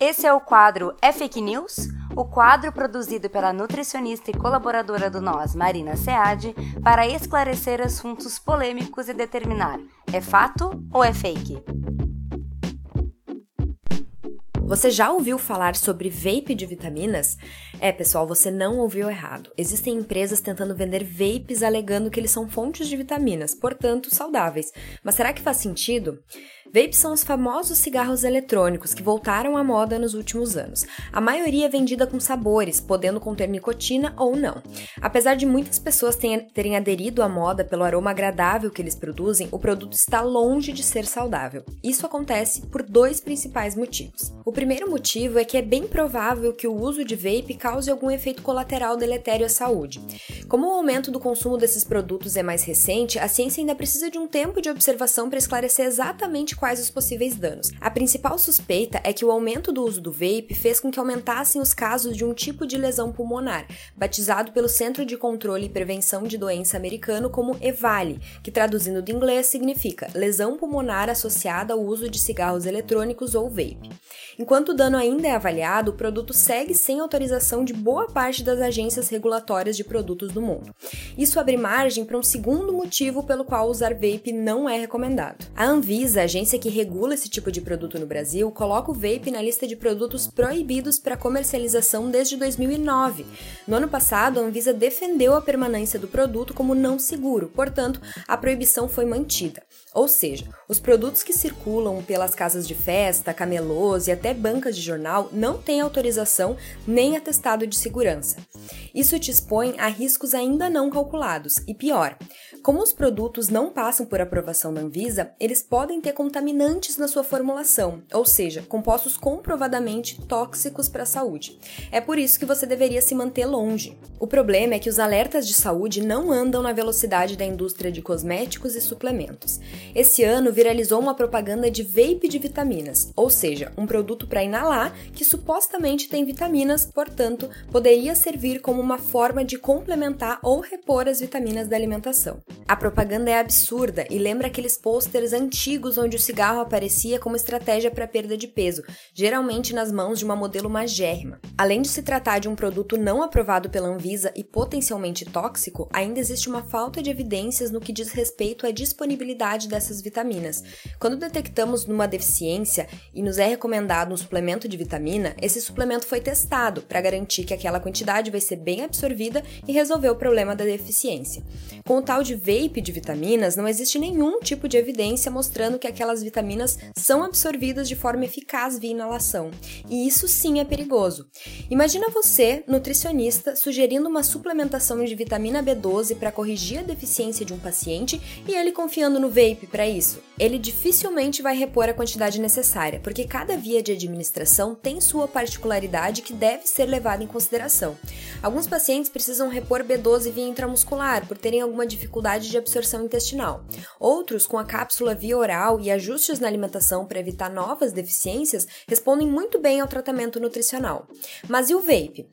Esse é o quadro É Fake News? O quadro produzido pela nutricionista e colaboradora do Nós, Marina Seade, para esclarecer assuntos polêmicos e determinar é fato ou é fake. Você já ouviu falar sobre vape de vitaminas? É, pessoal, você não ouviu errado. Existem empresas tentando vender vapes alegando que eles são fontes de vitaminas, portanto saudáveis. Mas será que faz sentido? Vapes são os famosos cigarros eletrônicos que voltaram à moda nos últimos anos. A maioria é vendida com sabores, podendo conter nicotina ou não. Apesar de muitas pessoas terem aderido à moda pelo aroma agradável que eles produzem, o produto está longe de ser saudável. Isso acontece por dois principais motivos. O primeiro motivo é que é bem provável que o uso de vape cause algum efeito colateral deletério à saúde. Como o aumento do consumo desses produtos é mais recente, a ciência ainda precisa de um tempo de observação para esclarecer exatamente quais os possíveis danos. A principal suspeita é que o aumento do uso do vape fez com que aumentassem os casos de um tipo de lesão pulmonar, batizado pelo Centro de Controle e Prevenção de Doença americano como EVALI, que traduzindo do inglês significa lesão pulmonar associada ao uso de cigarros eletrônicos ou vape. Enquanto o dano ainda é avaliado, o produto segue sem autorização de boa parte das agências regulatórias de produtos do mundo. Isso abre margem para um segundo motivo pelo qual usar vape não é recomendado. A Anvisa, agência que regula esse tipo de produto no Brasil, coloca o vape na lista de produtos proibidos para comercialização desde 2009. No ano passado, a Anvisa defendeu a permanência do produto como não seguro, portanto, a proibição foi mantida. Ou seja, os produtos que circulam pelas casas de festa, camelôs e até bancas de jornal não têm autorização nem atestado de segurança. Isso te expõe a riscos ainda não calculados e pior, como os produtos não passam por aprovação da Anvisa, eles podem ter contaminantes na sua formulação, ou seja, compostos comprovadamente tóxicos para a saúde. É por isso que você deveria se manter longe. O problema é que os alertas de saúde não andam na velocidade da indústria de cosméticos e suplementos. Esse ano viralizou uma propaganda de vape de vitaminas, ou seja, um produto para inalar que supostamente tem vitaminas, portanto, poderia servir como uma forma de complementar ou repor as vitaminas da alimentação. A propaganda é absurda e lembra aqueles pôsteres antigos onde o cigarro aparecia como estratégia para perda de peso, geralmente nas mãos de uma modelo magérrima. Além de se tratar de um produto não aprovado pela Anvisa e potencialmente tóxico, ainda existe uma falta de evidências no que diz respeito à disponibilidade dessas vitaminas. Quando detectamos uma deficiência e nos é recomendado um suplemento de vitamina, esse suplemento foi testado para garantir que aquela quantidade vai ser bem absorvida e resolver o problema da deficiência. Com o tal de vape de vitaminas, não existe nenhum tipo de evidência mostrando que aquelas vitaminas são absorvidas de forma eficaz via inalação. E isso sim é perigoso. Imagina você, nutricionista, sugerindo uma suplementação de vitamina B12 para corrigir a deficiência de um paciente e ele confiando no vape para isso. Ele dificilmente vai repor a quantidade necessária, porque cada via de administração tem sua particularidade que deve ser levada em consideração. Alguns pacientes precisam repor B12 via intramuscular por terem alguma dificuldade de absorção intestinal. Outros, com a cápsula via oral e ajustes na alimentação para evitar novas deficiências, respondem muito bem ao tratamento nutricional. Mas e o vape?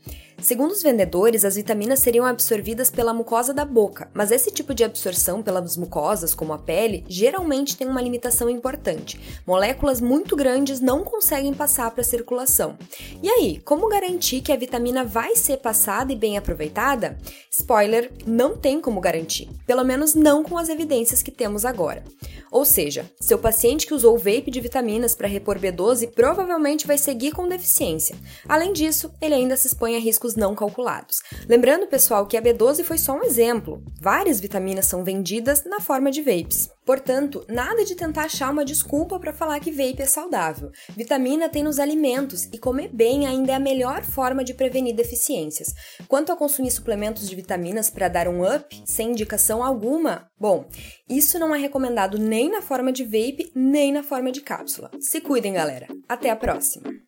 Segundo os vendedores, as vitaminas seriam absorvidas pela mucosa da boca, mas esse tipo de absorção pelas mucosas, como a pele, geralmente tem uma limitação importante. Moléculas muito grandes não conseguem passar para a circulação. E aí, como garantir que a vitamina vai ser passada e bem aproveitada? Spoiler, não tem como garantir, pelo menos não com as evidências que temos agora. Ou seja, seu paciente que usou vape de vitaminas para repor B12 provavelmente vai seguir com deficiência. Além disso, ele ainda se expõe a riscos não calculados. Lembrando, pessoal, que a B12 foi só um exemplo. Várias vitaminas são vendidas na forma de vapes. Portanto, nada de tentar achar uma desculpa para falar que vape é saudável. Vitamina tem nos alimentos e comer bem ainda é a melhor forma de prevenir deficiências. Quanto a consumir suplementos de vitaminas para dar um up, sem indicação alguma, bom, isso não é recomendado nem na forma de vape, nem na forma de cápsula. Se cuidem, galera. Até a próxima.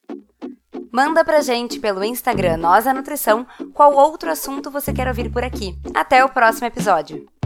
Manda pra gente pelo Instagram Nós a Nutrição qual outro assunto você quer ouvir por aqui. Até o próximo episódio.